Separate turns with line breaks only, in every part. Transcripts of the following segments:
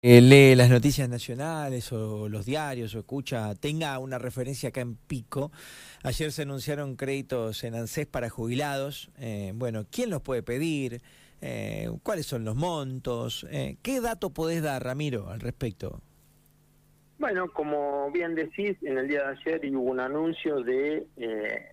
Eh, lee las noticias nacionales o los diarios o escucha, tenga una referencia acá en Pico. Ayer se anunciaron créditos en ANSES para jubilados. Eh, bueno, ¿quién los puede pedir? Eh, ¿Cuáles son los montos? ¿Qué dato podés dar, Ramiro, al respecto?
Bueno, como bien decís, en el día de ayer hubo un anuncio de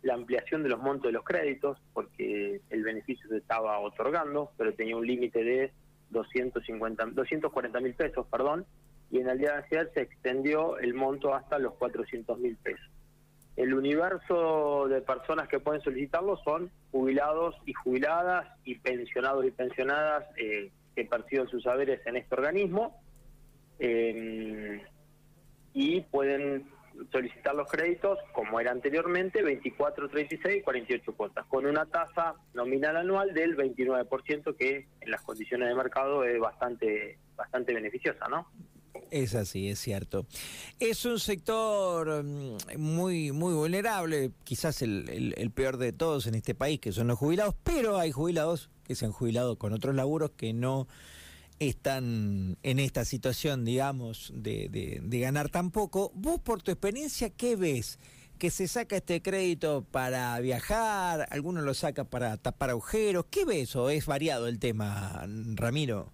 la ampliación de los montos de los créditos, porque el beneficio se estaba otorgando, pero tenía un límite de 250, 240 mil pesos, perdón, y en el día de ayer se extendió el monto hasta los 400 mil pesos. El universo de personas que pueden solicitarlo son jubilados y jubiladas y pensionados y pensionadas eh, que perciben sus saberes en este organismo eh, y pueden solicitar los créditos, como era anteriormente, 24, 36 y 48 cuotas, con una tasa nominal anual del 29%, que en las condiciones de mercado es bastante, bastante beneficiosa, ¿no?
Es así, es cierto. Es un sector mm, muy, muy vulnerable, quizás el, el, peor de todos en este país, que son los jubilados, pero hay jubilados que se han jubilado con otros laburos que no están en esta situación, digamos, de, de, ganar tan poco. Vos, por tu experiencia, ¿qué ves? ¿Que se saca este crédito para viajar? ¿Alguno lo saca para tapar agujeros? ¿Qué ves o es variado el tema, Ramiro?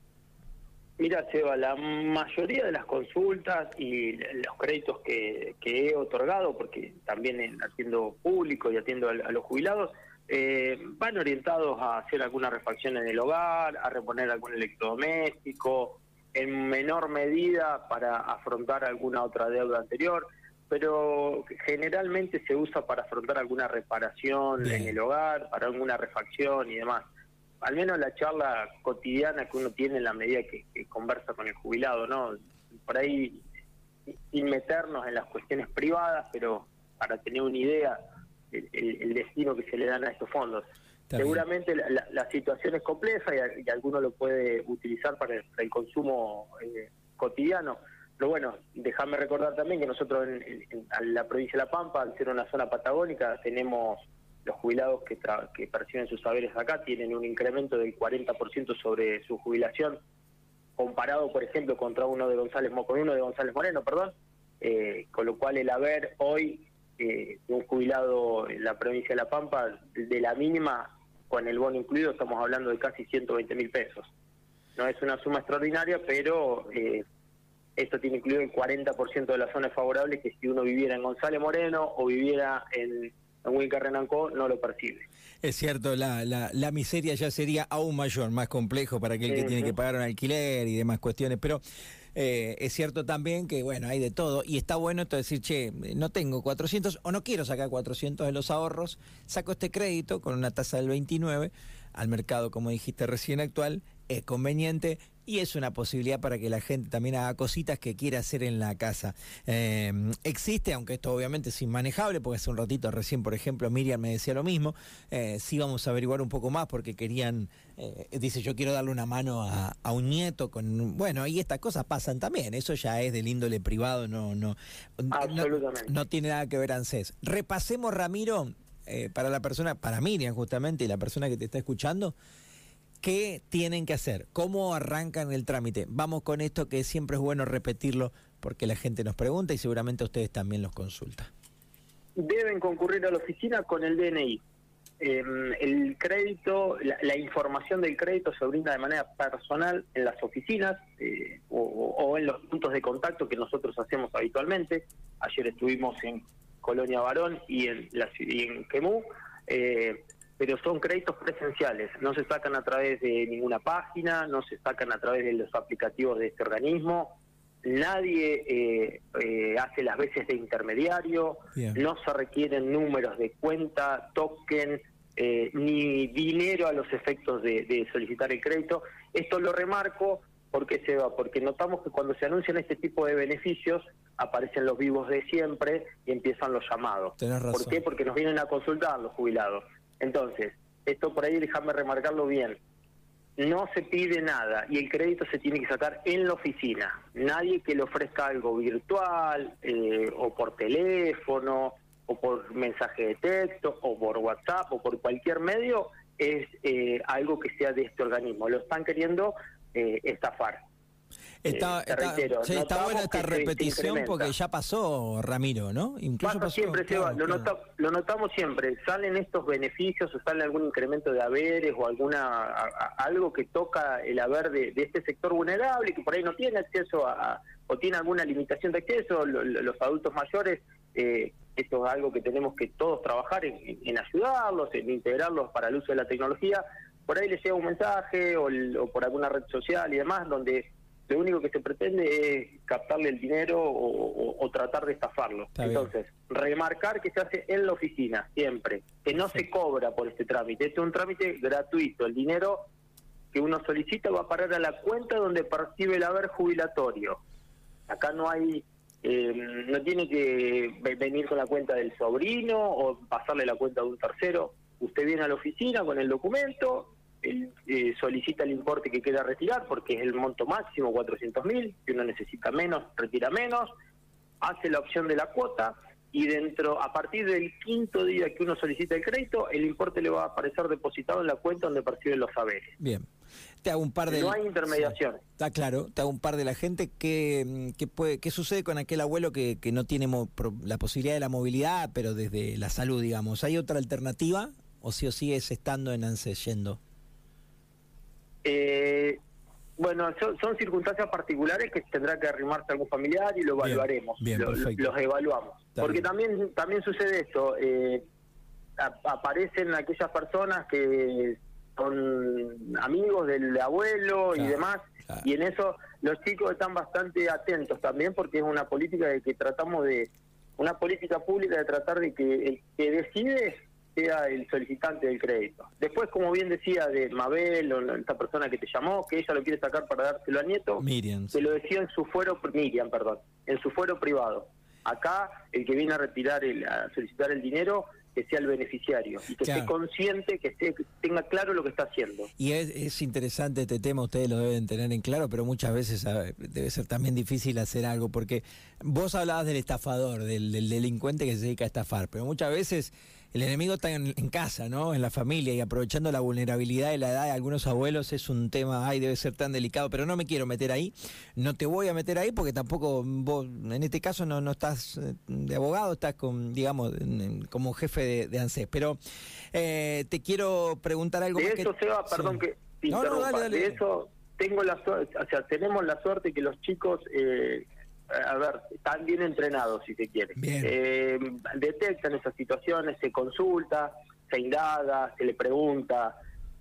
Mira, Seba, la mayoría de las consultas y los créditos que, he otorgado, porque también atiendo público y atiendo a los jubilados, eh, van orientados a hacer alguna refacción en el hogar, a reponer algún electrodoméstico, en menor medida para afrontar alguna otra deuda anterior, pero generalmente se usa para afrontar alguna reparación en el hogar, para alguna refacción y demás. Al menos la charla cotidiana que uno tiene en la medida que, que conversa con el jubilado, ¿no? Por ahí, sin meternos en las cuestiones privadas, pero para tener una idea, el, destino que se le dan a estos fondos. Seguramente la, situación es compleja y, alguno lo puede utilizar para el, consumo eh, cotidiano. Pero bueno, déjame recordar también que nosotros en, la provincia de La Pampa, al ser una zona patagónica, tenemos los jubilados que, que perciben sus saberes acá, tienen un incremento del 40% sobre su jubilación, comparado, por ejemplo, contra uno de González, con uno de González Moreno, perdón, eh, con lo cual el haber hoy eh, un jubilado en la provincia de La Pampa, de la mínima, con el bono incluido, estamos hablando de casi 120 mil pesos. No es una suma extraordinaria, pero eh, esto tiene incluido el 40% de las zonas favorables que si uno viviera en González Moreno o viviera en, en Renancó no lo percibe.
Es cierto, la, la, la, miseria ya sería aún mayor, más complejo para aquel que tiene que pagar un alquiler y demás cuestiones, pero eh, es cierto también que, bueno, hay de todo. Y está bueno esto decir, che, no tengo 400 o no quiero sacar 400 de los ahorros, saco este crédito con una tasa del 29 al mercado, como dijiste recién actual, es conveniente y es una posibilidad para que la gente también haga cositas que quiera hacer en la casa. Eh, existe, aunque esto obviamente es inmanejable, porque hace un ratito recién, por ejemplo, Miriam me decía lo mismo, eh, sí vamos a averiguar un poco más porque querían, eh, dice, yo quiero darle una mano a, un nieto con, bueno, y estas cosas pasan también, eso ya es del índole privado, no, no, no, tiene nada que ver ANSES. Repasemos, Ramiro, para la persona, para Miriam justamente, y la persona que te está escuchando, ¿Qué tienen que hacer? ¿Cómo arrancan el trámite? Vamos con esto que siempre es bueno repetirlo porque la gente nos pregunta y seguramente ustedes también los consultan.
Deben concurrir a la oficina con el DNI. Em, el crédito, la, información del crédito se brinda de manera personal en las oficinas eh, o, en los puntos de contacto que nosotros hacemos habitualmente. Ayer estuvimos en Colonia Barón y en, la. Eh, pero son créditos presenciales, no se sacan a través de ninguna página, no se sacan a través de los aplicativos de este organismo, nadie eh, eh, hace las veces de intermediario, no se requieren números de cuenta, token, eh, ni dinero a los efectos de, solicitar el crédito. Esto lo remarco porque se va, porque notamos que cuando se anuncian este tipo de beneficios aparecen los vivos de siempre y empiezan los llamados. ¿Por qué? Porque nos vienen a consultar los jubilados. Entonces, esto por ahí déjame remarcarlo bien. No se pide nada y el crédito se tiene que sacar en la oficina. Nadie que le ofrezca algo virtual eh, o por teléfono o por mensaje de texto o por WhatsApp o por cualquier medio es eh, algo que sea de este organismo. Lo están queriendo eh, estafar.
Está, está, buena esta repetición porque ya pasó, Ramiro, ¿no?
Incluso Pasa siempre, Seba, lo, lo, notamos siempre. Salen estos beneficios o sale algún incremento de haberes o alguna algo que toca el haber de, este sector vulnerable que por ahí no tiene acceso a, o tiene alguna limitación de acceso, los adultos mayores. Eh, esto es algo que tenemos que todos trabajar en, ayudarlos, en integrarlos para el uso de la tecnología. Por ahí les llega un mensaje o por alguna red social y demás donde lo único que se pretende es captarle el dinero o, tratar de estafarlo. Entonces, remarcar que se hace en la oficina, siempre, que no se cobra por este trámite, este es un trámite gratuito, el dinero que uno solicita va a parar a la cuenta donde percibe el haber jubilatorio. Acá no hay, eh, no tiene que venir con la cuenta del sobrino o pasarle la cuenta de un tercero. Usted viene a la oficina con el documento, eh, solicita el importe que quiera retirar porque es el monto máximo, 400 mil, si uno necesita menos, retira menos, hace la opción de la cuota y dentro, a partir del quinto día que uno solicita el crédito, el importe le va a aparecer depositado en la cuenta donde percibe los saberes.
Bien. Te hago un par de...
No hay intermediación.
está claro, te hago un par de la gente. ¿Qué, qué, puede, qué sucede con aquel abuelo que, que no tiene la posibilidad de la movilidad, pero desde la salud, digamos? ¿Hay otra alternativa o sí o sí es estando en ANSES yendo?
Eh, bueno, son, circunstancias particulares que tendrá que arrimarse algún familiar y lo evaluaremos, los evaluamos. Porque también también sucede esto, eh, aparecen aquellas personas que son amigos del abuelo y demás, y en eso los chicos están bastante atentos también porque es una política de que tratamos de, una política pública de tratar de que el que decide sea el solicitante del crédito. Después, como bien decía de Mabel o esta persona que te llamó, que ella lo quiere sacar para dárselo al nieto,
Miriam.
que lo decía en su fuero, Miriam, perdón, en su fuero privado. Acá, el que viene a retirar, el, a solicitar el dinero, que sea el beneficiario y que esté consciente, que, esté, tenga claro lo que está haciendo.
Y es, interesante este tema, ustedes lo deben tener en claro, pero muchas veces debe ser también difícil hacer algo, porque vos hablabas del estafador, del delincuente que se dedica a estafar, pero muchas veces el enemigo está en, casa, ¿no? En la familia y aprovechando la vulnerabilidad de la edad de algunos abuelos es un tema, ay, debe ser tan delicado, pero no me quiero meter ahí, no te voy a meter ahí porque tampoco vos, en este caso no, no estás eh, de abogado, estás con, digamos, como jefe de, de ANSES. Pero eh, te quiero preguntar algo.
De eso, que... Seba, perdón que no, no, dale, dale. de eso tengo la suerte, o sea, tenemos la suerte que los chicos... Eh, a ver, están bien entrenados, si se quiere. Eh, detectan esas situaciones, se consulta, se indaga, se le pregunta.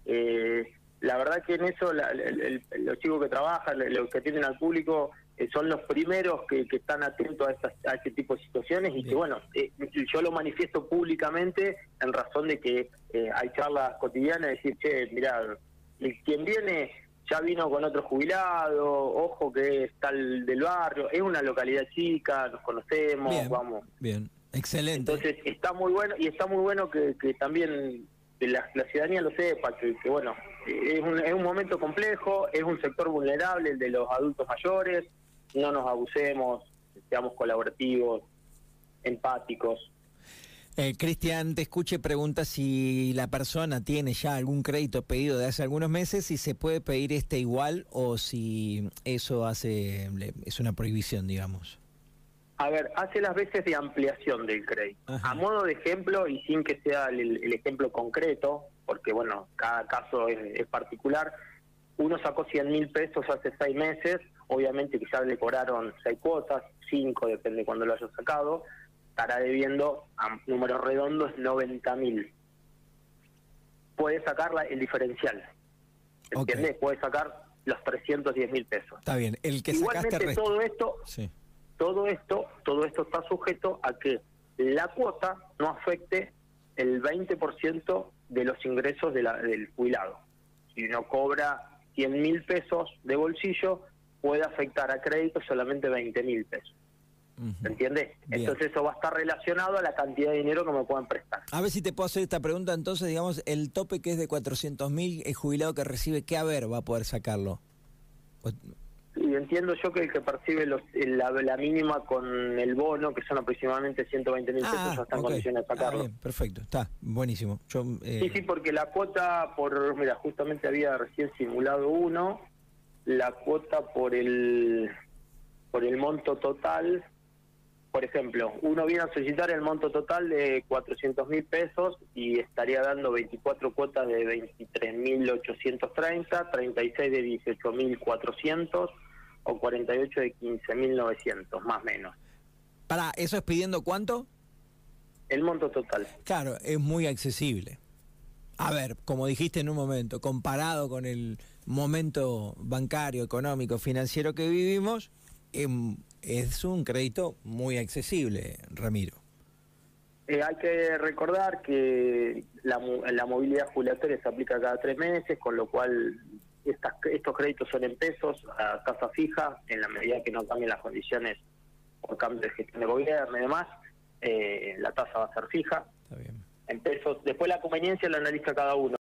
Eh, la verdad que en eso los chicos que trabajan, los que atienden al público, eh, son los primeros que, están atentos a, este tipo de situaciones y que, bueno, yo lo manifiesto públicamente en razón de que hay charlas cotidianas, decir, che, mirá, quien viene ya vino con otro jubilado, ojo que es tal del barrio, es una localidad chica, nos conocemos, vamos.
Bien, excelente.
Entonces está muy bueno y está muy bueno que, también la, ciudadanía lo sepa, que, bueno, es un, es un momento complejo, es un sector vulnerable el de los adultos mayores, no nos abusemos, seamos colaborativos, empáticos.
Eh, Cristian, te escuche, pregunta si la persona tiene ya algún crédito pedido de hace algunos meses, si se puede pedir este igual o si eso hace es una prohibición, digamos.
A ver, hace las veces de ampliación del crédito. A modo de ejemplo, y sin que sea el, ejemplo concreto, porque bueno, cada caso es, particular, uno sacó 100 mil pesos hace seis meses, obviamente quizás le cobraron seis cuotas, cinco, depende de cuándo lo haya sacado, estará debiendo a números redondos 90 mil. Puede sacar el diferencial. ¿Entiendes? Puede sacar los 310 mil pesos.
Está bien. El que
Igualmente todo esto, todo esto, todo esto está sujeto a que la cuota no afecte el 20% de los ingresos de la, del jubilado. Si uno cobra 100 mil pesos de bolsillo, puede afectar a crédito solamente 20 mil pesos. ¿Entiendes? Entonces eso va a estar relacionado a la cantidad de dinero que me puedan prestar.
A ver si te puedo hacer esta pregunta. Entonces, digamos, el tope que es de 400 mil, el jubilado que recibe, ¿qué haber va a poder sacarlo?
Y entiendo yo que el que percibe los, la, mínima con el bono, que son aproximadamente 120 mil pesos, ah, ya está en condiciones de sacarlo.
Ah, perfecto, está buenísimo.
Eh, sí, sí, porque la cuota, por mira, justamente había recién simulado uno, la cuota por el por el monto total por ejemplo, uno viene a solicitar el monto total de 400 mil pesos y estaría dando 24 cuotas de 23.830, 36 de 18.400 o 48 de 15.900, más o menos.
Para, ¿eso es pidiendo cuánto?
El monto total.
Claro, es muy accesible. A ver, como dijiste en un momento, comparado con el momento bancario, económico, financiero que vivimos, em, es un crédito muy accesible, Ramiro.
Eh, hay que recordar que la, la movilidad jubilatoria se aplica cada tres meses, con lo cual estas, estos créditos son en pesos, a tasa fija, en la medida que no cambien las condiciones por cambio de gestión de gobierno y demás, eh, la tasa va a ser fija. En pesos. Después la conveniencia la analiza cada uno.